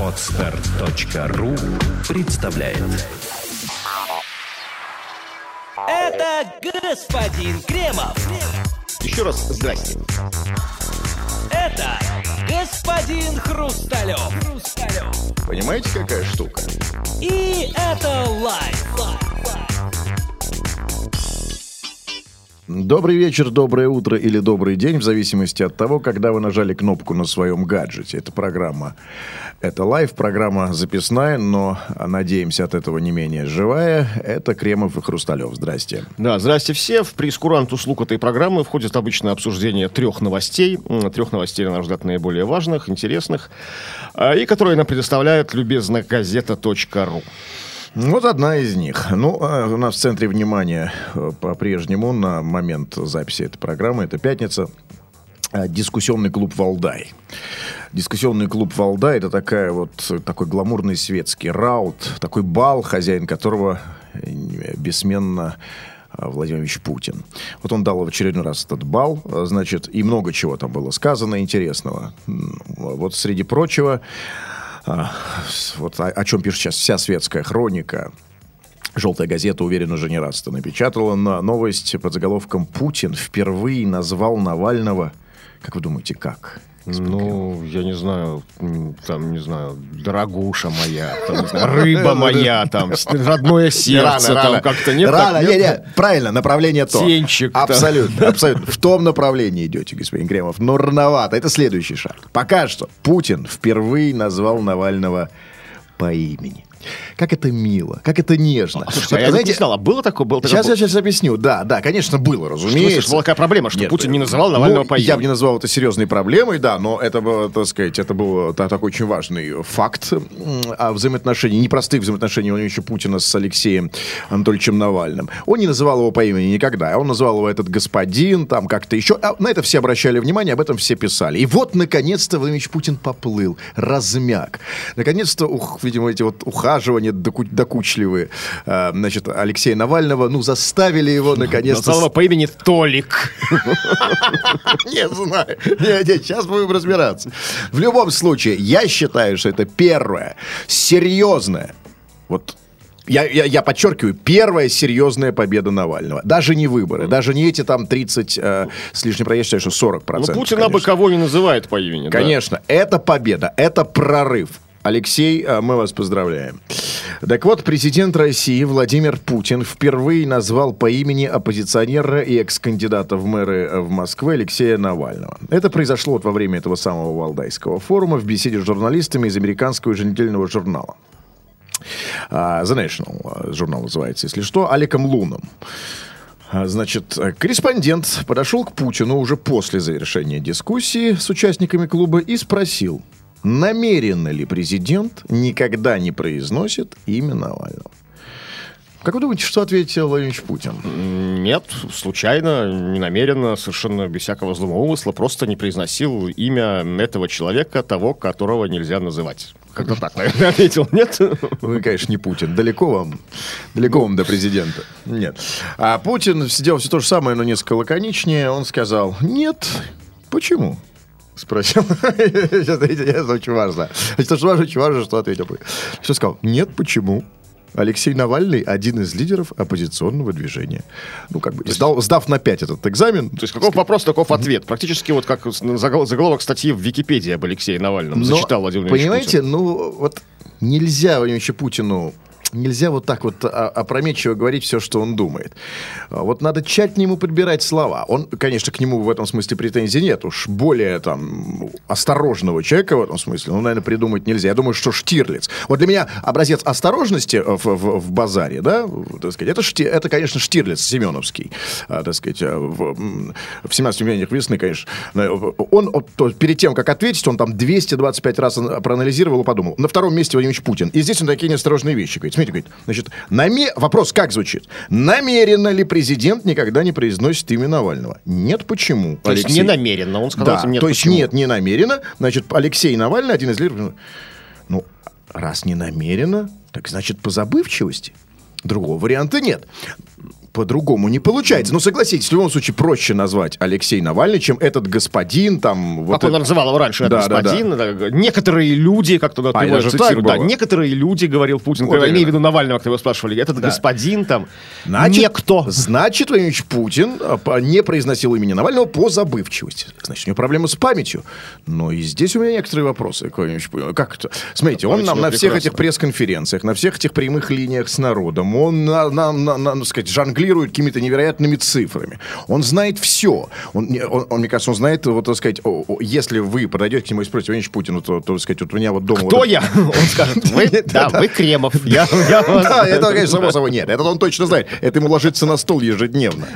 Отстар.ру представляет Это господин Кремов. Еще раз здрасте. Это господин Хрусталев. Хрусталев. Понимаете, какая штука? И это лайф. Добрый вечер, доброе утро или добрый день, в зависимости от того, когда вы нажали кнопку на своем гаджете. Это программа, это live, программа записная, но, надеемся, от этого не менее живая. Это Кремов и Хрусталев. Здрасте. Да, здрасте все. В прейскурант услуг этой программы входит обычное обсуждение трех новостей. Трех новостей, на наш взгляд, наиболее важных, интересных. а, И которые нам предоставляет любезно газета.ру. Вот одна из них. Ну, а у нас в центре внимания э, по-прежнему на момент записи этой программы, это пятница, а, дискуссионный клуб «Валдай». Дискуссионный клуб «Валдай» — это такая вот, э, такой гламурный светский раут, такой бал, хозяин которого э, бессменно Владимир Ильич Путин. Вот он дал в очередной раз этот бал, значит, и много чего там было сказано интересного. Вот среди прочего, вот о, о чем пишет сейчас вся светская хроника. Желтая газета, уверен, уже не раз это напечатала, на новость под заголовком «Путин впервые назвал Навального...» Как вы думаете, как? Ну, я не знаю, там, не знаю, дорогуша моя, там, рыба моя, там, родное сердце, там как-то нет. так, Рано, нет? не, не, правильно, направление то. Птенчик, да. Абсолютно, абсолютно. В том направлении идете, господин Кремов. Но рановато. Это следующий шаг. Пока что Путин впервые назвал Навального по имени. Как это мило, как это нежно. Слушайте, Вот, а я знаете, не знал, а было такое? Было такое? Сейчас я сейчас объясню. Да, да, конечно, было, Что, разумеется. слушай, была такая проблема, что Нет, Путин не называл Навального ну, по имени. Я бы не назвал это серьезной проблемой, да, но это было, так сказать, это был та- такой очень важный факт о взаимоотношении, непростых взаимоотношений Владимира Путина с Алексеем Анатольевичем Навальным. Он не называл его по имени никогда, он называл его этот господин, там как-то еще. А на это все обращали внимание, об этом все писали. И вот, наконец-то, Владимир Путин поплыл, размяк. Наконец-то, ух, видимо, эти вот ухаживания доку- докучливые, э, значит, Алексея Навального, ну, заставили его, наконец-то... Назвал его по имени Толик. Не знаю. Сейчас будем разбираться. В любом случае, я считаю, что это первое серьезное, вот я, я, я подчеркиваю, первая серьезная победа Навального. Даже не выборы, даже не эти там 30 э, с лишним, я считаю, что 40 Ну, процентов. Путин абы кого не называет по имени. да. Конечно, это победа, это прорыв. Алексей, а, мы вас поздравляем. Так вот, президент России Владимир Путин впервые назвал по имени оппозиционера и экс-кандидата в мэры э, в Москве Алексея Навального. Это произошло вот во время этого самого Валдайского форума в беседе с журналистами из американского еженедельного журнала. А, The National э, журнал называется, если что, Аликом Луном. А, Значит, корреспондент подошел к Путину уже после завершения дискуссии с участниками клуба и спросил, намеренно ли президент никогда не произносит имя Навального. Как вы думаете, что ответил Владимир Ильич Путин? Нет, случайно, ненамеренно, совершенно без всякого злого умысла, просто не произносил имя этого человека, того, которого нельзя называть. Как-то так, наверное, ответил. Нет? Вы, конечно, не Путин. Далеко вам, далеко вам до президента. Нет. А Путин сделал все то же самое, но несколько лаконичнее. Он сказал, нет. Почему? Спросил. Это это очень важно. Это очень важно, очень важно, что ответил. Что сказал? Нет, почему? Алексей Навальный один из лидеров оппозиционного движения. Ну, как бы, сдал, сдав на 5 этот экзамен. То есть каков вопрос, таков ответ. Практически вот как загол- заголовок статьи в Википедии об Алексее Навальном. Но, Зачитал Владимир Понимаете, Путин. ну, вот нельзя Владимиру Ильичу Путину Нельзя вот так вот а, опрометчиво говорить все, что он думает. А Вот надо тщательно ему подбирать слова. Он, конечно, к нему в этом смысле претензий нет. Уж более там осторожного человека в этом смысле, ну, наверное, придумать нельзя. Я думаю, что Штирлиц. Вот для меня образец осторожности в, в- в базаре, да, так сказать, это, Шти- это конечно, Штирлиц Семеновский. А, так сказать, а, в, в 17 мгновениях весны, конечно. э, Он то, перед тем, как ответить, он там 225 раз ан- проанализировал и подумал. На втором месте Владимир Путин. И здесь он такие неосторожные вещи говорит. Смотрите, говорит, значит, наме... вопрос как звучит? Намеренно ли президент никогда не произносит имя Навального? Нет, почему? То есть Алексей? не намеренно, он сказал Да, нет. то есть почему? нет, не намеренно. Значит, Алексей Навальный один из лидеров. Ну, раз не намеренно, так значит по забывчивости. Другого варианта нет. По-другому не получается. Ну, согласитесь, в любом случае проще назвать Алексей Навальный, чем этот господин там... Вот как он это- называл его раньше, Да, да, господин, да, некоторые люди, как туда А, ты можешь так, так да, некоторые люди, говорил Путин, Вот имея в виду Навального, когда его спрашивали, этот господин там, Значит, некто. Значит, Владимир Ильич Путин а, не произносил имени Навального по забывчивости. Значит, у него проблемы с памятью. Но и здесь у меня некоторые вопросы Путину. Как это? Смотрите, он нам на всех прекрасна. этих пресс-конференциях, на всех этих прямых линиях с народом, он, на, на- на- на, ну, сказать, жонглирует какими-то невероятными цифрами. Он знает все. Он, он- он, мне кажется, он знает, вот, так сказать, о- о, если вы подойдете к нему и спросите, Владимир Путин, то, то, так сказать, вот у меня вот дома... Кто вот- я? Он скажет, вы, да, вы Кремов. Да, это, конечно, само собой нет. Это он точно знает. Это ему ложится на стол ежедневно.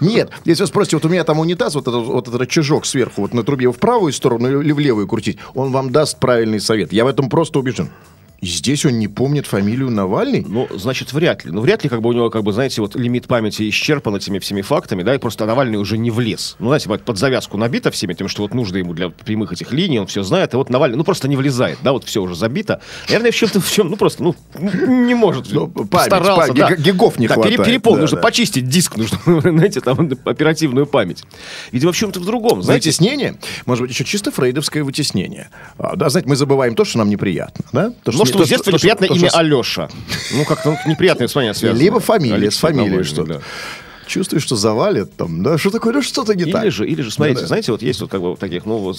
Нет, если вы спросите, вот у меня там унитаз, вот этот, вот этот рычажок сверху, вот на трубе в правую сторону или в левую крутить, он вам даст правильный совет. Я в этом просто убежден. И здесь он не помнит фамилию Навальный? Ну, значит, вряд ли. Ну, вряд ли, как бы у него, как бы, знаете, вот лимит памяти исчерпан этими всеми фактами, да, и просто Навальный уже не влез. Ну, знаете, под завязку набито всеми тем, что вот нужно ему для прямых этих линий, он все знает, и вот Навальный, ну, просто не влезает, да, вот все уже забито. Наверное, в чем-то, в чем, ну, просто, ну, не может. Ну, память, Постарался, память, да. гигов не Да, хватает, перепол, да, нужно да. почистить диск, нужно, знаете, там, оперативную память. Видимо, в чем-то в другом, знаете. Вытеснение? Может быть, еще чисто фрейдовское вытеснение. А, да, знаете, мы забываем то, что нам неприятно. Да? То, Ну, что то, с детства неприятно имя что- Алеша. Ну, как-то ну, неприятное воспоминание связано. Либо фамилия, с фамилией что-то. да. Чувствуешь, что завалит там, да, что такое, ну что-то не так. Или же, или же, смотрите, Да-да. знаете, вот есть вот как бы таких, ну, вот,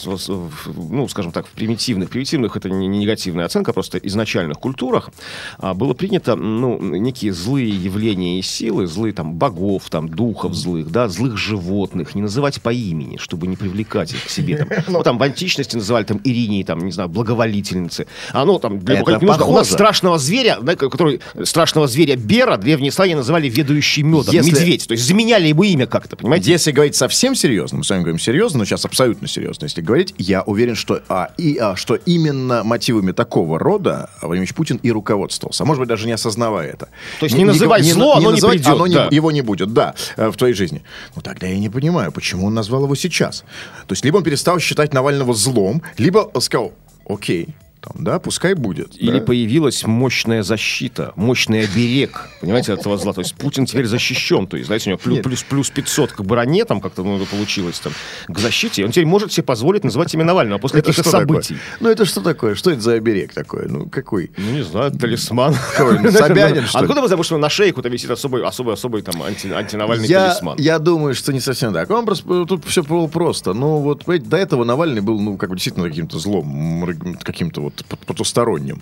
ну, скажем так, в примитивных, примитивных это не, не негативная оценка, просто изначальных культурах а, было принято, ну, некие злые явления и силы, злые там богов, там, духов злых, да, злых животных, не называть по имени, чтобы не привлекать их к себе. Там. Ну, там в античности называли там Иринии, там, не знаю, благоволительницы. А ну, там, для нужно. У нас страшного зверя, да, который, страшного зверя Бера, древние славяне называли ведающий медом, Если- медведь. То есть заменяли ему имя как-то, понимаете? Если говорить совсем серьезно, мы с вами говорим серьезно, но сейчас абсолютно серьезно, если говорить, я уверен, что, а, и, а, что именно мотивами такого рода Владимир Путин и руководствовался. А может быть, даже не осознавая это. То есть не называй зло, оно не называть, придет, оно не- да. его не будет, да, э, в твоей жизни. Ну, тогда я не понимаю, почему он назвал его сейчас. То есть, либо он перестал считать Навального злом, либо сказал, окей, там, да, пускай будет. Или да. появилась мощная защита, мощный оберег, понимаете, от этого зла. То есть Путин теперь защищен. То есть, знаете, у него плюс, плюс, плюс 500 к броне, там как-то ну, получилось, там, к защите. Он теперь может себе позволить называть имя Навального после Это каких-то событий. такое? Ну, это что такое? Что это за оберег такой? Ну, какой? Ну, не знаю, талисман. Собянин, что? Откуда мы знаем, что на шее какой-то висит особый, особый, особый там анти, антинавальный Я, талисман? я думаю, что не совсем так. Он просто тут все было просто. Ну, вот до этого Навальный был, ну, как бы действительно каким-то злом, каким-то вот потусторонним.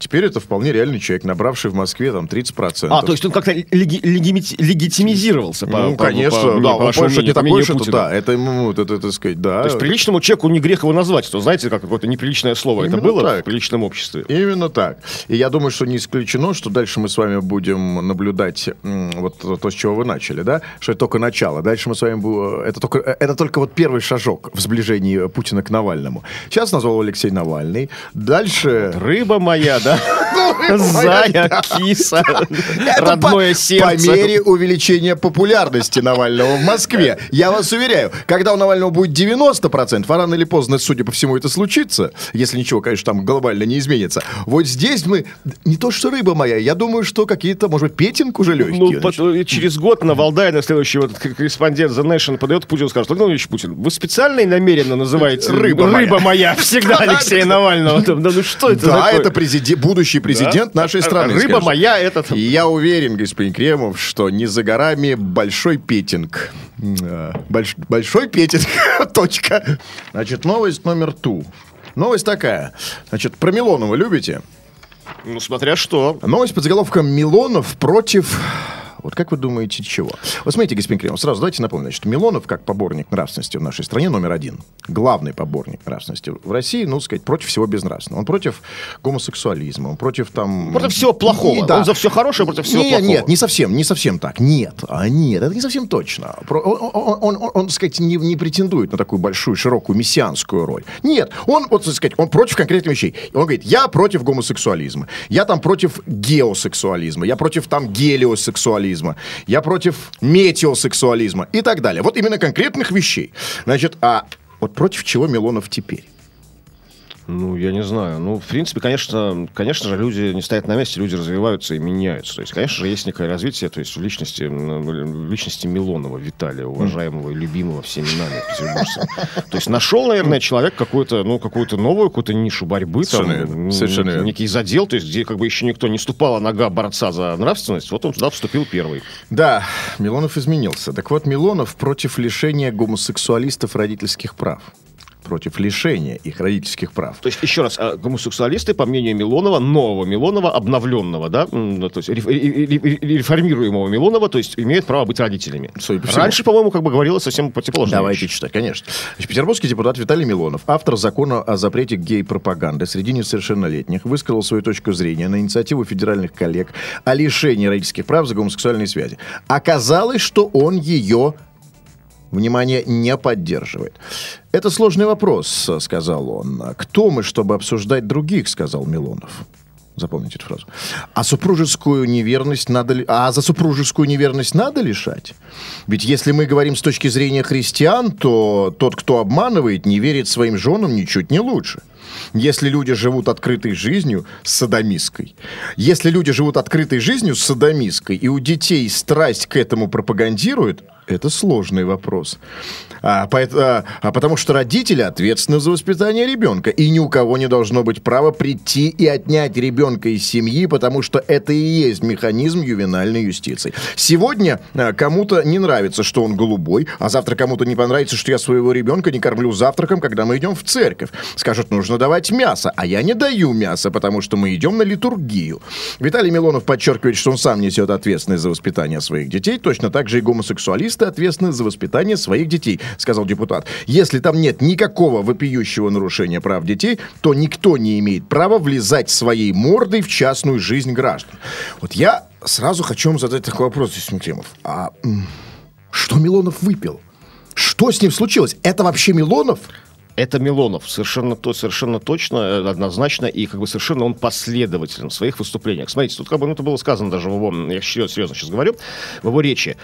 Теперь это вполне реальный человек, набравший в Москве там 30%. А, то есть он как-то леги- легимити- легитимизировался. по- Ну, по- конечно, по- да, по он понял, что не по такой, что да, это ему, вот это, так сказать, да. То есть приличному человеку не грех его назвать, что, знаете, как какое-то неприличное слово. это Именно было так. в приличном обществе. Именно так. И я думаю, что не исключено, что дальше мы с вами будем наблюдать вот то, с чего вы начали, да, что это только начало. Дальше мы с вами будем... Это только, это только вот первый шажок в сближении Путина к Навальному. Сейчас назвал Алексей Навальный. Дальше... Рыба моя, да? No. Зая, киса, родное по, сердце. По мере увеличения популярности Навального в Москве. Я вас уверяю, когда у Навального будет 90%, а рано или поздно, судя по всему, это случится, если ничего, конечно, там глобально не изменится. Вот здесь мы... Не то, что рыба моя, я думаю, что какие-то, может быть, петинг уже легкие. Ну, через год на Валдае, на следующий вот корреспондент The Nation подает Путин и скажет, Владимир Ильич Путин, вы специально и намеренно называете Рыба моя». моя всегда Алексея Навального. Да ну что это да, это президент, будущий президент Да? нашей страны. Рыба скажем. моя, это... там- И я уверен, господин Кремов, что не за горами большой петинг. А, больш- большой петинг. Точка. Значит, новость номер ту. Новость такая. Значит, про Милонова любите? Ну, смотря что. Новость под заголовком «Милонов против...» Вот как вы думаете, чего? Вот смотрите, господин Кремов, сразу давайте напомню, значит, Милонов, как поборник нравственности в нашей стране, номер один. Главный поборник нравственности в России, ну, сказать, против всего безнравственного. Он против гомосексуализма, он против там... Против всего плохого. И да. Он за все хорошее, против всего нет, плохого. Нет, не совсем, не совсем так. Нет, а нет, это не совсем точно. Он, он, он, он, он, сказать, не, не претендует на такую большую, широкую мессианскую роль. Нет, он, вот, так сказать, он против конкретных вещей. Он говорит, я против гомосексуализма, я там против геосексуализма, я против там гелиосексуализма, я против метеосексуализма и так далее. Вот именно конкретных вещей. Значит, а вот против чего Милонов теперь? Ну, я не знаю. Ну, в принципе, конечно, конечно же, люди не стоят на месте, люди развиваются и меняются. То есть, конечно же, есть некое развитие, то есть в личности, в личности Милонова, Виталия, уважаемого и любимого всеми нами петербуржцев. То есть нашел, наверное, человек какую-то, ну, какую-то новую, какую-то нишу борьбы, Совершенно там. Совершенно некий, некий задел, то есть где как бы еще никто не ступала нога борца за нравственность, вот он туда вступил первый. Да, Милонов изменился. Так вот, Милонов против лишения гомосексуалистов родительских прав. Против лишения их родительских прав. То есть, еще раз, а, гомосексуалисты, по мнению Милонова, нового Милонова, обновленного, да, ну, то есть реф- ре- ре- ре- реформируемого Милонова, то есть имеют право быть родителями. Судя по. Раньше, по-моему, как бы говорилось совсем противоположно. Давайте читать, конечно. Значит, петербургский депутат Виталий Милонов, автор закона о запрете гей-пропаганды среди несовершеннолетних, высказал свою точку зрения на инициативу федеральных коллег о лишении родительских прав за гомосексуальные связи. Оказалось, что он ее внимание, не поддерживает. Это сложный вопрос, сказал он. Кто мы, чтобы обсуждать других, сказал Милонов. Запомните эту фразу. А супружескую неверность надо ли... А за супружескую неверность надо лишать? Ведь если мы говорим с точки зрения христиан, то тот, кто обманывает, не верит своим женам ничуть не лучше. Если люди живут открытой жизнью с садомистской, если люди живут открытой жизнью с садомистской, и у детей страсть к этому пропагандируют, это сложный вопрос. А, поэт- а, а потому что родители ответственны за воспитание ребенка, и ни у кого не должно быть права прийти и отнять ребенка из семьи, потому что это и есть механизм ювенальной юстиции. Сегодня а, кому-то не нравится, что он голубой, а завтра кому-то не понравится, что я своего ребенка не кормлю завтраком, когда мы идем в церковь. Скажут, нужно давать мясо, а я не даю мясо, потому что мы идем на литургию. Виталий Милонов подчеркивает, что он сам несет ответственность за воспитание своих детей, точно так же и гомосексуалисты ответственны за воспитание своих детей, сказал депутат. Если там нет никакого вопиющего нарушения прав детей, то никто не имеет права влезать своей мордой в частную жизнь граждан. Вот я сразу хочу вам задать такой вопрос, Юсим Кремов. А что Милонов выпил? Что с ним случилось? Это вообще Милонов? Это Милонов, совершенно, то, совершенно точно, э, однозначно, и как бы совершенно он последователен в своих выступлениях. Смотрите, тут как бы ну, это было сказано даже в его, я серьезно, серьезно сейчас говорю, в его речи.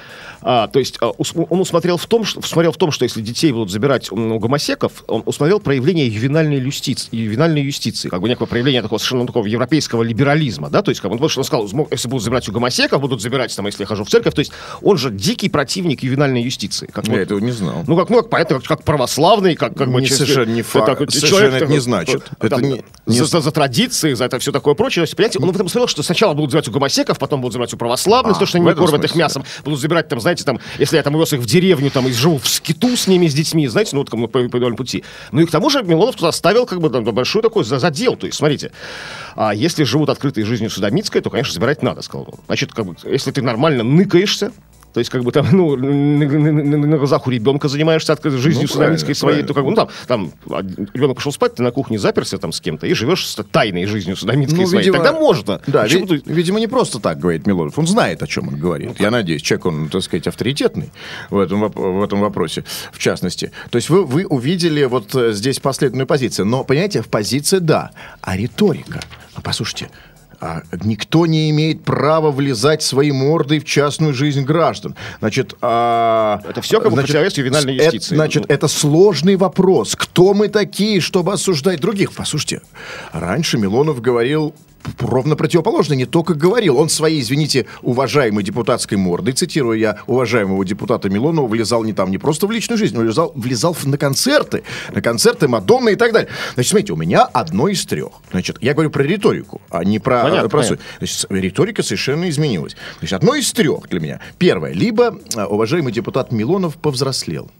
А, то есть а, он усмотрел в, том, что, усмотрел в том, что если детей будут забирать м, у гомосеков, он усмотрел проявление ювенальной юстиции, ювенальной юстиции, как бы некое проявление такого совершенно такого европейского либерализма, да, то есть как бы, он, что он сказал, «Змо- если будут забирать у гомосеков, будут забирать, там, если я хожу в церковь, то есть он же дикий противник ювенальной юстиции. Как Я вот- этого не знал. ну, как, ну, как, понятно, как, как православный, как, как бы... Совершенно не факт. такой Совершенно это не значит. там, Это не- не- за, традиции, за это все такое прочее. То есть, понимаете, он в этом смотрел, что сначала будут забирать у гомосеков, потом будут забирать у православных, А, потому что они не кормят их мясом. Будут забирать, там, знаете, там, если я там увез их в деревню, там, и живу в скиту с ними, с детьми, знаете, ну, вот бы по, по пути. Ну, и к тому же Милонов туда ставил, как бы, там, большой такой за- задел. То есть, смотрите, а если живут открытой жизнью Судомицкой, то, конечно, забирать надо, сказал он. Значит, как бы, если ты нормально ныкаешься, то есть, как бы там, ну, на, глазах у ребенка занимаешься жизнью Ну, правильно, своей, то как бы, ну, там, там а, ребенок пошел спать, ты на кухне заперся там с кем-то и живешь тайной жизнью судомицкой Ну, своей. видимо, Тогда можно. Да, ви- ты- видимо, не просто так говорит Милонов. Он знает, о чем он говорит. Я надеюсь, человек, он, так сказать, авторитетный в этом, в этом вопросе, в частности. То есть вы, вы увидели вот э, здесь последовательную позицию. Но, понимаете, в позиции да, а риторика. Ну, послушайте, а никто не имеет права влезать своей мордой в частную жизнь граждан. Значит, а, Это всё как бы противовес ювенальной это- юстиции. значит, Ну. это сложный вопрос. Кто мы такие, чтобы осуждать других? Послушайте, раньше Милонов говорил ровно противоположно, не только говорил. Он своей, извините, уважаемой депутатской мордой, цитирую я уважаемого депутата Милонова, влезал не там, не просто в личную жизнь, он влезал, влезал на концерты, на концерты Мадонны и так далее. Значит, смотрите, у меня одно из трех. Значит, я говорю про риторику, а не про, Понятно, про понятно. Значит, риторика совершенно изменилась. Значит, одно из трех для меня. Первое. Либо а, уважаемый депутат Милонов повзрослел.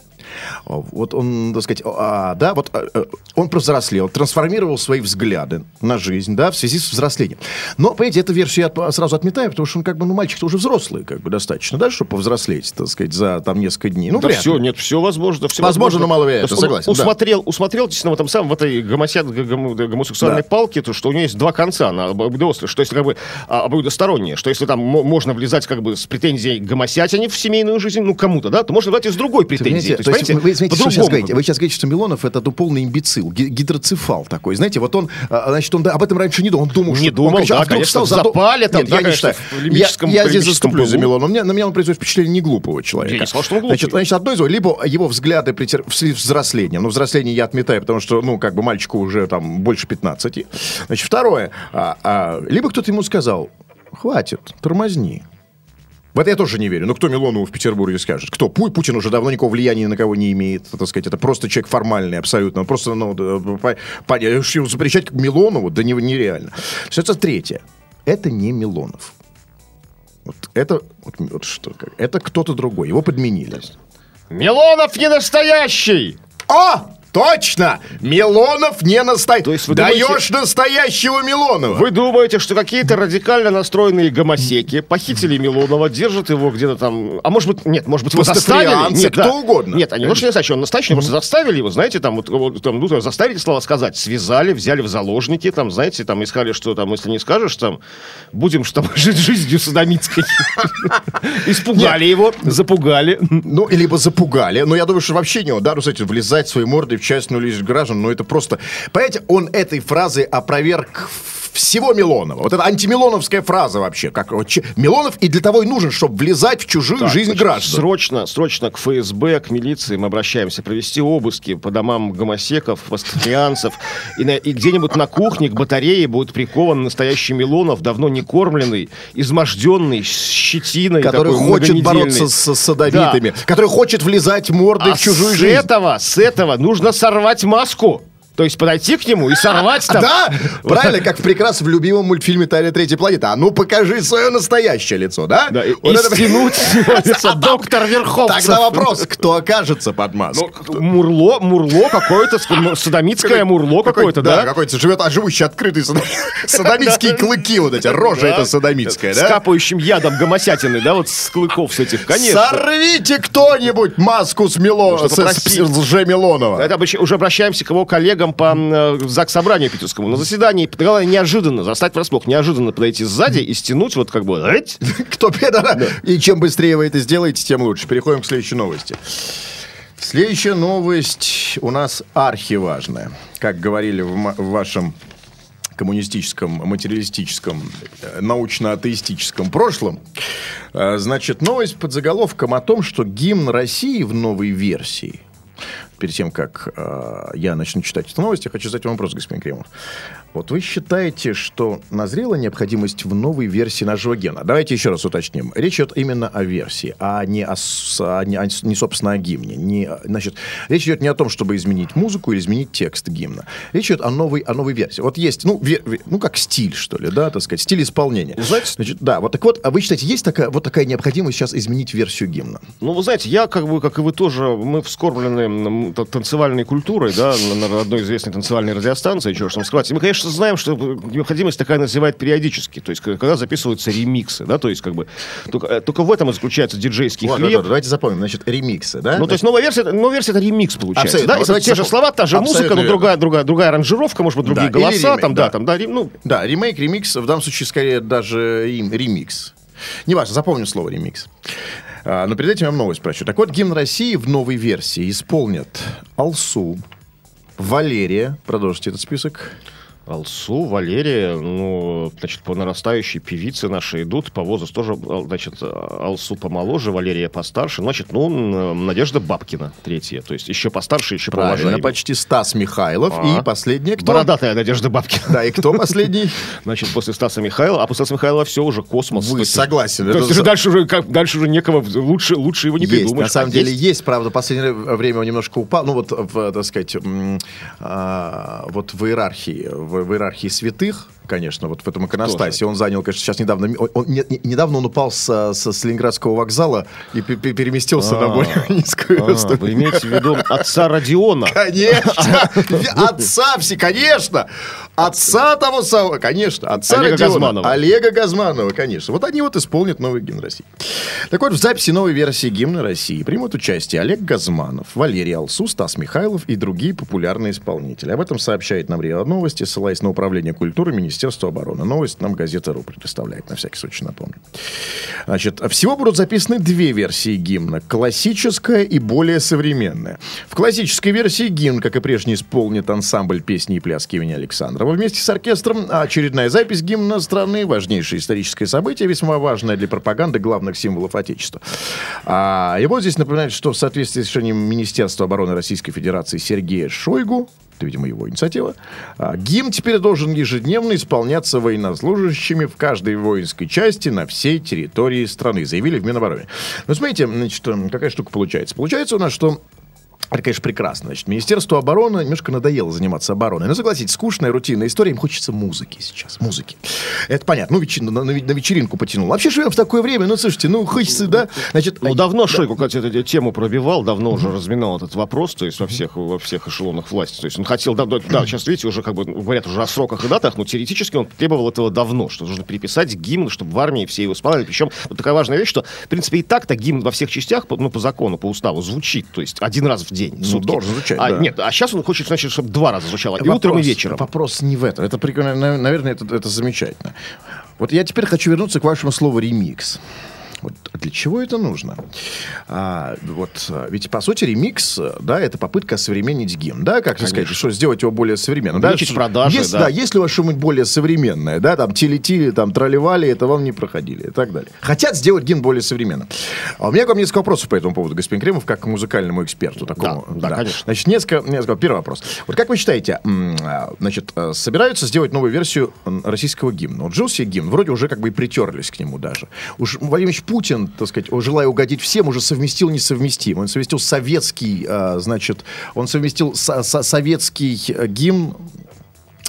Вот он, так сказать, а, да, вот а, а, он повзрослел, трансформировал свои взгляды на жизнь, да, в связи с взрослением. Но, понимаете, эту версию я сразу отметаю, потому что он как бы, ну, мальчик-то уже взрослый, как бы, достаточно, да, чтобы повзрослеть, так сказать, за там несколько дней. Ну, Да все, ли. нет, все возможно. Все Возможно, но есть он согласен, да. Усмотрел, усмотрел действительно в этом самом, в этой гомосе- гомо- гомосексуальной Да. палке, то, что у нее есть два конца, она обоюдоострая, что если как бы а, обоюдостороннее, что если там мо- можно влезать как бы с претензией гомосятине в семейную жизнь, ну, кому-то, да, то можно влезать и с другой претензией. То есть, то Вы, знаете, что сейчас говорите? Вы сейчас говорите, что Милонов это ну, полный имбецил, ги- гидроцефал такой. Знаете, вот он, а, значит, он об этом раньше не думал. Он думал, Не что думал, он, да, а вдруг конечно, стал запале там, Нет, да, я не конечно, считаю. в олимпическом- я, я здесь заступлюсь за. Милонова. Мне- На меня он производит впечатление не глупого человека. Я не сказал, что он глупый. Значит, значит, одно из двух. Либо его взгляды претер... вслед взрослением. Ну, взросление я отметаю, потому что, ну, как бы мальчику уже там больше 15. Значит, второе. А, а, либо кто-то ему сказал, хватит, тормозни. В это я тоже не верю. Ну, кто Милонову в Петербурге скажет? Кто? Пу- Путин уже давно никакого влияния ни на кого не имеет. Так сказать, это просто человек формальный абсолютно. Он просто, ну, да, по- по- запрещать как Милонову, да не- нереально. Что это третье. Это не Милонов. Вот это, вот, вот что, как- это кто-то другой. Его подменили. Милонов не настоящий! О! Точно! Милонов не настоящий. Даешь думаете- настоящего Милонова. Вы думаете, что какие-то радикально настроенные гомосеки похитили Милонова, держат его где-то там... А может быть, нет, может быть, его заставили? Нет, кто да. угодно. Нет, они не не настоящий, он настоящий, просто заставили его, знаете, там, вот, вот, там, ну, заставили слова сказать, связали, взяли в заложники, там, знаете, там, и сказали, что там, если не скажешь, там, будем там жить жизнью садомитской. Испугали его, запугали. Ну, либо запугали. Но я думаю, что вообще не да, ну, кстати, влезать своей мордой в частную жизнь граждан, ну, это просто... Понимаете, он этой фразой опроверг всего Милонова. Вот это антимилоновская фраза вообще. Как, вот Милонов и для того и нужен, чтобы влезать в чужую Так, жизнь граждан. Срочно, срочно к ФСБ, к милиции мы обращаемся, провести обыски по домам гомосеков, пастафрианцев, и, на- и где-нибудь на кухне к батарее будет прикован настоящий Милонов, давно не кормленный, изможденный, с щетиной. который такой хочет бороться с садовитами, который хочет влезать мордой А в чужую с жизнь. этого, с этого нужно сорвать маску. То есть подойти к нему и сорвать там. Да, правильно, как в прекрасном в любимом мультфильме «Тайна третьей планеты». А ну покажи свое настоящее лицо, да? Да, и, стянуть с лицо доктор Верховцев. Тогда вопрос, кто окажется под маской? Ну, Мурло, Мурло какое-то, ск- садомитское Мурло какое-то, да? какой-то живет, а живущий открытый садо- садомитские клыки вот эти, рожа это садомитская, С да? капающим ядом гомосятины, да, вот с клыков с этих, конечно. Сорвите кто-нибудь маску с Мило... Нужно с- попросить. с лже-Милонова. Это уже обращаемся к его коллегам по э, ЗАГС собранию питерскому. На заседании, главное, неожиданно, застать врасплох, неожиданно подойти сзади и стянуть вот как бы... Кто педора? И чем быстрее вы это сделаете, тем лучше. Переходим к следующей новости. Следующая новость у нас архиважная. Как говорили в, в вашем коммунистическом, материалистическом, э, научно-атеистическом прошлом. Э, Значит, новость под заголовком о том, что гимн России в новой версии перед тем, как э, я начну читать эту новость, я хочу задать вам вопрос, господин Кремов. Вот вы считаете, что назрела необходимость в новой версии нашего гена? Давайте еще раз уточним. Речь идет именно о версии, а не, о, а не, о- не, собственно, о гимне. Не, значит, речь идет не о том, чтобы изменить музыку или изменить текст гимна. Речь идет о новой, о новой версии. Вот есть, ну, ве- ве- ну, как стиль, что ли, да, так сказать, стиль исполнения. Знаете- Значит, да, вот так вот, а вы считаете, есть такая, вот такая необходимость сейчас изменить версию гимна? Ну, вы знаете, я, как бы, как и вы тоже, мы вскормлены танцевальной культурой, да, на, на одной известной танцевальной радиостанции, чего ж там скрывать. И мы, конечно, знаем, что необходимость такая назревает периодически, то есть, когда записываются ремиксы, да, то есть, как бы, только, э, только в этом и заключается диджейский хлеб. да, да, давайте запомним. Значит, ремиксы, да? Ну, то есть новая версия, новая версия это ремикс получается. Абсолютно. Да? Вот те же слова, та же музыка, Абсолютно но верно. другая, другая, другая аранжировка, может быть, другие Да, голоса, ремейк, там, да, да. там, да, рем- ну, Да, ремейк, ремикс, в данном случае скорее даже рем- ремикс. Неважно, запомним слово ремикс. А, но перед этим я вам новость прочу. Так вот, гимн России в новой версии исполнят Алсу, Валерия, продолжите этот список. Алсу, Валерия, ну, значит, по нарастающей певицы наши идут, по возрасту тоже, а, значит, Алсу помоложе, Валерия постарше, значит, ну, Надежда Бабкина, третья, то есть еще постарше, еще Правильно, почти Стас Михайлов. А. И последний кто? Бородатая Надежда Бабкина. Да, и кто последний? Значит, после Стаса Михайлова, а после Стаса Михайлова все уже космос. Вы согласен, То есть уже дальше уже, как, дальше уже некого, лучше, лучше его не есть, придумаешь. на самом А деле есть. правда, в последнее время он немножко упал, ну вот, в, так сказать, а, вот в иерархии, в, в иерархии святых, конечно, вот в этом иконостасе, он занял, конечно, сейчас недавно, он- он- не- не- недавно он упал со- с Ленинградского вокзала и пе- пе- переместился на А, более низкую а, ступень. Вы имеете в виду отца Родиона? Конечно! Отца все, конечно! Отца того самого, конечно, отца Олега Родиона. Газманова. Олега Газманова, конечно. Вот они вот исполнят новый гимн России. Так вот, в записи новой версии гимна России примут участие Олег Газманов, Валерий Алсу, Стас Михайлов и другие популярные исполнители. Об этом сообщает нам РИА Новости, ссылаясь на Управление культуры Министерства Министерству обороны. Новость нам газета РУ предоставляет, на всякий случай напомню. Значит, всего будут записаны две версии гимна. Классическая и более современная. В классической версии гимн, как и прежде, исполнит ансамбль песни и пляски имени Александрова вместе с оркестром, а очередная запись гимна страны, важнейшее историческое событие, весьма важное для пропаганды главных символов Отечества. А, и вот здесь напоминает, что в соответствии с решением Министерства обороны Российской Федерации Сергея Шойгу, это, видимо, его инициатива. А, гимн теперь должен ежедневно исполняться военнослужащими в каждой воинской части на всей территории страны, заявили в Минобороны. Но смотрите, значит, какая штука получается. Получается у нас, что это, конечно, прекрасно. Значит, Министерству обороны немножко надоело заниматься обороной. Но согласитесь, скучная, рутинная история, им хочется музыки сейчас. Музыки. Это понятно. Ну, веч... на, на, вечеринку потянул. Вообще живем в такое время. Ну, слушайте, ну, хочется, да? Значит, Ну, давно Шойгу, кстати, эту тему пробивал, давно уже разминал этот вопрос, то есть во всех, во всех эшелонах власти. То есть он хотел, да, да, да, сейчас, видите, уже как бы говорят уже о сроках и датах, но теоретически он требовал этого давно, что нужно переписать гимн, чтобы в армии все его исполняли. Причем вот такая важная вещь, что, в принципе, и так-то гимн во всех частях, ну, по закону, по уставу, звучит. То есть один раз в день, Ну, сутки. должен звучать, а, да. Нет, а сейчас он хочет, значит, чтобы два раза звучало. И Вопрос- утром, и вечером. Вопрос не в этом. Это прикольно, на- наверное, это, это замечательно. Вот я теперь хочу вернуться к вашему слову ремикс. Вот для чего это нужно? А, вот, а, ведь, по сути, ремикс, да, это попытка современнить гимн, да, как сказать, Конечно. что сделать его более современным. Да, Увеличить продажи, есть, да. да, если у вас что-нибудь более современное, да, там, тили-тили, там, тролливали, это вам не проходили и так далее. Хотят сделать гимн более современным. А у меня к вам несколько вопросов по этому поводу, господин Кремов, как к музыкальному эксперту такому. Да, да, конечно. Значит, несколько, несколько. Первый вопрос. Вот как вы считаете, а, значит, э, собираются сделать новую версию российского гимна? Вот жил себе гимн, вроде уже как бы и притерлись к нему даже. Уж Владимир Ильич Путин, так сказать, желая угодить всем, уже совместил несовместимое. Он совместил советский, э, значит, он совместил со- со- советский э, гимн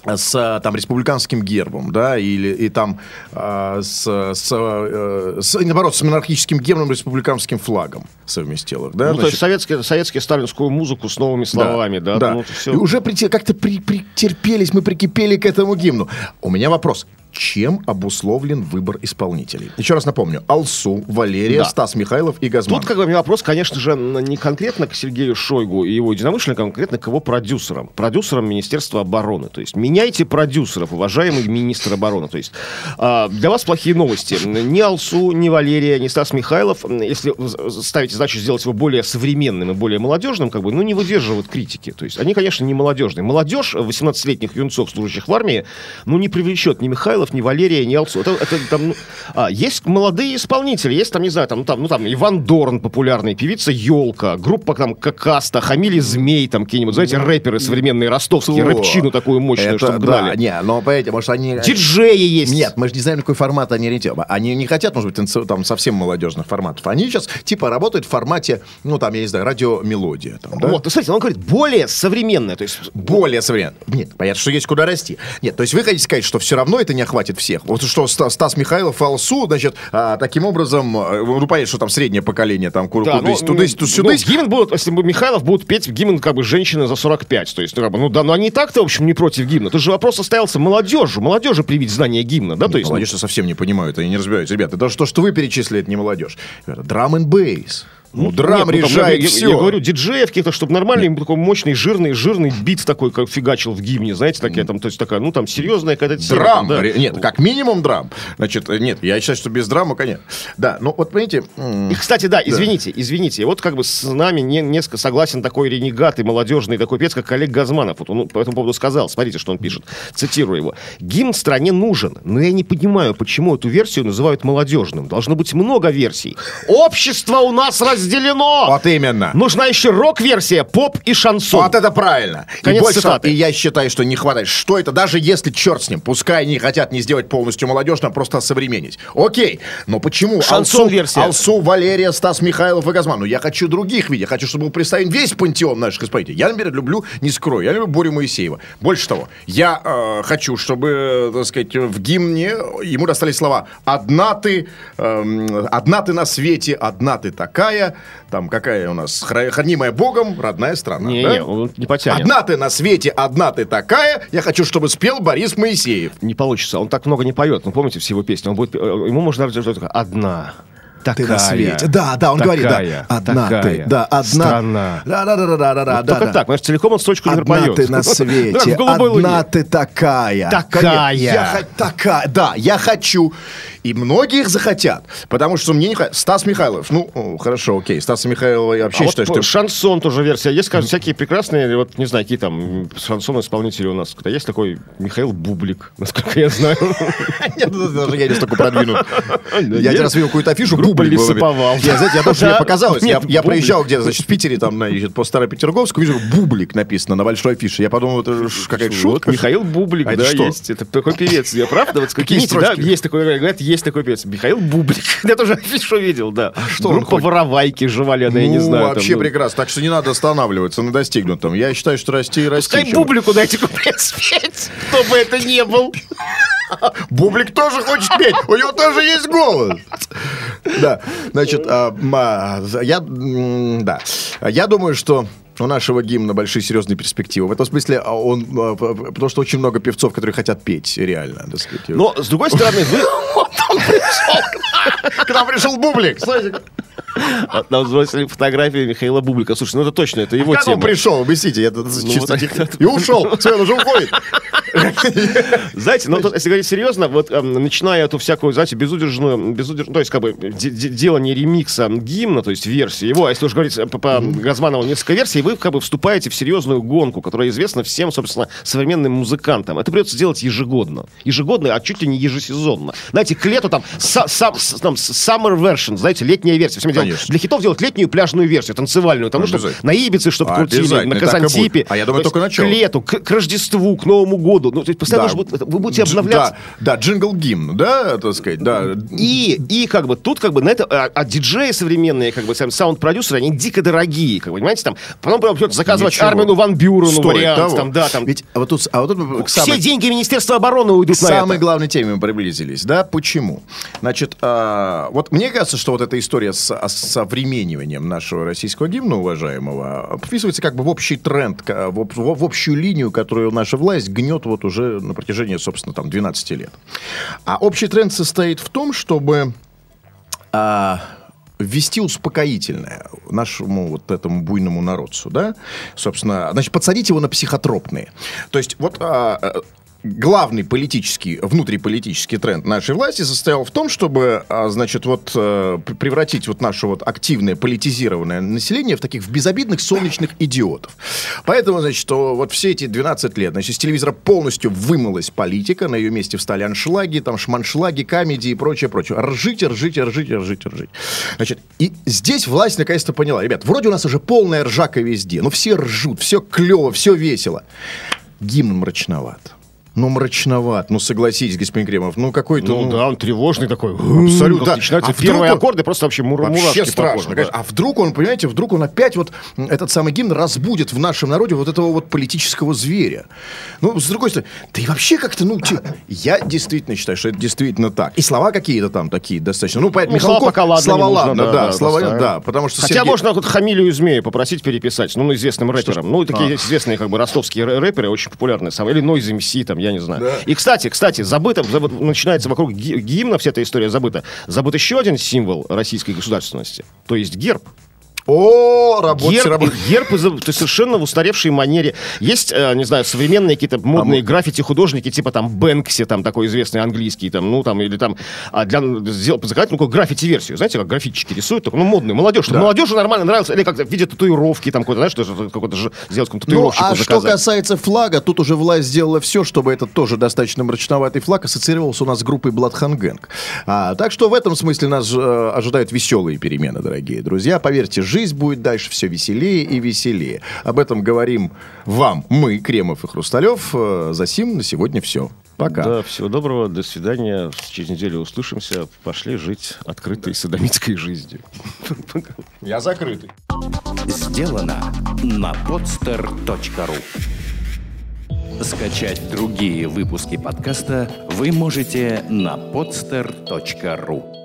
с э, там республиканским гербом, да, или и там э, с, с, э, с- наоборот с монархическим гербом, республиканским флагом совместил их, да. Ну, то значит. есть советские, советские сталинскую музыку с новыми словами, да? да. Ну, это всё. И уже прите- как-то при- претерпелись, мы прикипели к этому гимну. У меня вопрос. Чем обусловлен выбор исполнителей? Еще раз напомню. Алсу, Валерия, Да. Стас Михайлов и Газман. Тут как бы у меня вопрос, конечно же, не конкретно к Сергею Шойгу и его единомышленникам, а конкретно к его продюсерам. Продюсерам Министерства обороны. То есть меняйте продюсеров, уважаемый министр обороны. То есть а, для вас плохие новости. Ни Алсу, ни Валерия, ни Стас Михайлов, если ставите задачу сделать его более современным и более молодежным, как бы, ну, не выдерживают критики. То есть они, конечно, не молодежные. Молодежь 18-летних юнцов, служащих в армии, ну, не привлечет ни Михайлов, ни Валерия, ни Алсу. Это, это там, ну, а, есть молодые исполнители, есть там, не знаю, там, ну, там, ну, там Иван Дорн популярный, певица Елка, группа там Какаста, Хамили Змей, там какие-нибудь, знаете, рэперы современные, ростовские, О, рэпчину такую мощную, это, чтобы да, гнали. не, но понимаете, может они... Диджеи есть. Нет, мы же не знаем, на какой формат они ориентированы. Они не хотят, может быть, там совсем молодежных форматов. Они сейчас типа работают в формате, ну там, я не знаю, радиомелодия. Там, да? Вот, ну, смотрите, он говорит, более современная, то есть Более современно. Нет, понятно, что есть куда расти. Нет, то есть вы хотите сказать, что все равно это не охватит всех. Вот что Ста- Стас Михайлов, Алсу, значит, а, таким образом, э, ну, понятно, что там среднее поколение, там, Да, кудысь, ну, тудысь, ну, ну, гимн будут, если бы Михайлов будут петь гимн как бы женщины за 45. То есть, ну, как бы, ну да, но они и так-то, в общем, не против гимна. Тут же вопрос состоялся молодежи. Молодежи привить знание гимна, да? То есть, ну, Молодежь совсем не понимают, они не разбираются. Ребята, даже то, что вы перечислили, это не молодежь. Драм and бейс. Ну, драм нет, ну, там, решает я, все. Я, говорю, диджеев каких-то, чтобы нормальный, такой мощный, жирный, жирный бит такой, как фигачил в гимне, знаете, такая там, то есть такая, ну, там, серьезная какая-то Драм. да. Нет, как минимум драм. Значит, э, нет, я считаю, что без драма, конечно. Да, ну вот понимаете... И, кстати, да, извините, извините, вот как бы с нами не, несколько согласен такой ренегат и молодежный такой певец, как Олег Газманов. Вот он по этому поводу сказал, смотрите, что он пишет. Цитирую его. «Гимн стране нужен, но я не понимаю, почему эту версию называют молодежным. Должно быть много версий. Общество у нас разделено! Вот именно. Нужна еще рок-версия, поп и шансон. Вот это правильно. Конец и, больше цитаты. и я считаю, что не хватает. Что это? Даже если черт с ним, пускай они хотят не сделать полностью молодежным, а просто осовременить. Окей, но почему? Шансон-версия. Алсу, Алсу, Валерия, Стас Михайлов и Газман. Ну, я хочу других видеть. Я хочу, чтобы был представлен весь пантеон наших исполнителей. Я, например, люблю, не скрою, я люблю Борю Моисеева. Больше того, я э, хочу, чтобы, так сказать, в гимне ему достались слова «Одна ты, эм, одна ты на свете, одна ты такая». Там какая у нас? «Хра- «Хранимая Богом, родная страна». Не, да? не, не потянет. Одна ты на свете, одна ты такая. Я хочу, чтобы спел Борис Моисеев. Не получится. Он так много не поет. Ну, помните все его песни? Он будет, э, ему можно даже только одна. ты на Такая. свете. Да, да, он говорит, Такая. да. Одна Такая. ты, да, одна. Страна. Да, да, да, да, да, да, да. Только да. так, понимаешь, целиком он строчку Одна пропоет. ты на свете, одна ты такая. Такая. Я такая, да, я хочу. И многие их захотят. Потому что мне не Стас Михайлов, ну, хорошо, окей. Стаса Михайлова я вообще А считаю, вот что... шансон тоже версия. Есть, скажем, всякие прекрасные, вот не знаю, какие там шансон-исполнители у нас. Есть такой Михаил Бублик, насколько я знаю. Нет, ну, даже я не столько продвинут. Я один раз видел какую-то афишу, бублик был. Лесоповал. Я, знаете, я тоже мне Да. показалось. Я, Нет, я бублик. проезжал где-то, значит, в Питере, там, значит, по Старопетерговску, вижу, бублик написано на большой афише. Я подумал, это какая-то шутка. Михаил Бублик, А да, что? есть. Это такой певец. Я прав? Да, вот Какие да, есть такой, говорят, есть такой певец. Михаил Бублик. Я тоже афишу видел, да. А что Группа? Воровайки, Жевалена, я не Ну, знаю. вообще ну. прекрасно. Так что не надо останавливаться на достигнутом. Я считаю, что расти и расти. Пускай Бублику дайте куплет спеть, кто бы это ни был. Бублик тоже хочет петь. У него тоже есть голос. Да, значит, а, я, да, я думаю, что у нашего гимна большие серьезные перспективы. В этом смысле а, он, а, потому что очень много певцов, которые хотят петь, реально, так сказать. Но, с другой стороны, вы... к нам пришел Бублик. Нам сбросили фотографии Михаила Бублика. Слушай, ну это точно, это его он тема. пришел? Объясните, я тут чисто... И ушел. Все, он уже уходит. Знаете, ну, если говорить серьезно, вот эм, начиная эту всякую, знаете, безудержную, безудержную, то есть, как бы, де- де- делание ремикса гимна, то есть версии его, а если уж говорить по, по Газманову несколько версий, вы как бы вступаете в серьезную гонку, которая известна всем, собственно, современным музыкантам. Это придется делать ежегодно. Ежегодно, а чуть ли не ежесезонно. Знаете, к лету там, там summer version, знаете, летняя версия. Всем Конечно. для хитов делать летнюю пляжную версию, танцевальную. Ну, чтобы Обязательно. на Ибице, чтобы крутили, на. Казантипе. А я думаю, только начало. К лету, к, Рождеству, к Новому году. Ну, то есть постоянно вы будете обновляться. Да, джингл гимн, да, так сказать, да. И, и как бы тут как бы на это, а, а диджеи современные, как бы сам саунд-продюсеры, они дико дорогие, как бы, понимаете, там, потом придется заказывать Ничего. Армину Ван Бюрену Стоит вариант, того. там, да, там. Ведь а вот тут, а вот тут все самой- деньги Министерства обороны уйдут на самой главной теме мы приблизились, да? Почему? Значит, а, вот мне кажется, что вот эта история с современниванием нашего российского гимна, уважаемого, вписывается как бы в общий тренд, в, в общую линию, которую наша власть гнет вот уже на протяжении, собственно, там 12 лет. А общий тренд состоит в том, чтобы а, ввести успокоительное нашему вот этому буйному народцу, да, собственно, значит, подсадить его на психотропные. То есть вот а, главный политический, внутриполитический тренд нашей власти состоял в том, чтобы, а, значит, вот э, превратить вот наше вот активное политизированное население в таких в безобидных солнечных идиотов. Поэтому, значит, что вот все эти 12 лет, значит, с телевизора полностью вымылась политика, на ее месте встали аншлаги, там шманшлаги, камеди и прочее, прочее. Ржите, ржите, ржите, ржите, ржите. Значит, и здесь власть наконец-то поняла, ребят, вроде у нас уже полная ржака везде, но все ржут, все клево, все весело. Гимн мрачноват. Ну, мрачноват. Ну, согласитесь, господин Кремов. Ну, какой-то... Ну, ну, да, он тревожный такой. Абсолютно. Как Начинаются А первые он- аккорды, просто вообще мур- Вообще страшно, конечно. да. А вдруг он, понимаете, вдруг он опять вот этот самый гимн разбудит в нашем народе вот этого вот политического зверя. Ну, с другой стороны, да и вообще как-то, ну, я действительно считаю, что это действительно так. И слова какие-то там такие достаточно. Ну, поэт Ну, Михалков, слова пока ладно, слова нужно, ладно, да, да, да, слова, да. да, потому что Хотя Сергей- можно вот Хамилию Змею попросить переписать, ну, ну, известным рэперам. Ну, и такие известные, как бы, ростовские рэ- рэперы, очень популярные. Или Noise MC, там, я не знаю. И, кстати, кстати, забыто, забыто, начинается вокруг ги- гимна, вся эта история забыта. Забыт еще один символ российской государственности, то есть герб. О, работать, Герб, работать. герб то есть совершенно в устаревшей манере. Есть, э, не знаю, современные какие-то модные граффити-художники, типа там Бэнкси, там такой известный английский, там, ну, там, или там, а для, сделать, заказать, ну, граффити-версию, знаете, как граффитчики рисуют, только, ну, модную, молодежь, чтобы молодежи нормально нравится, или как-то в виде татуировки, там, какой-то, знаешь, что же какой-то же сделать какому-то Ну, татуировщику а что заказать. касается флага, тут уже власть сделала все, чтобы этот тоже достаточно мрачноватый флаг ассоциировался у нас с группой Bloodhound Gang. А, так что в этом смысле нас э, ожидают веселые перемены, дорогие друзья. Поверьте, жизнь будет дальше все веселее и веселее. Об этом говорим вам, мы, Кремов и Хрусталев. Э, За сим на сегодня все. Пока. Да, всего доброго, до свидания, через неделю услышимся, пошли жить открытой садомитской жизнью. Я закрытый. Сделано на podster.ru Скачать другие выпуски подкаста вы можете на podster.ru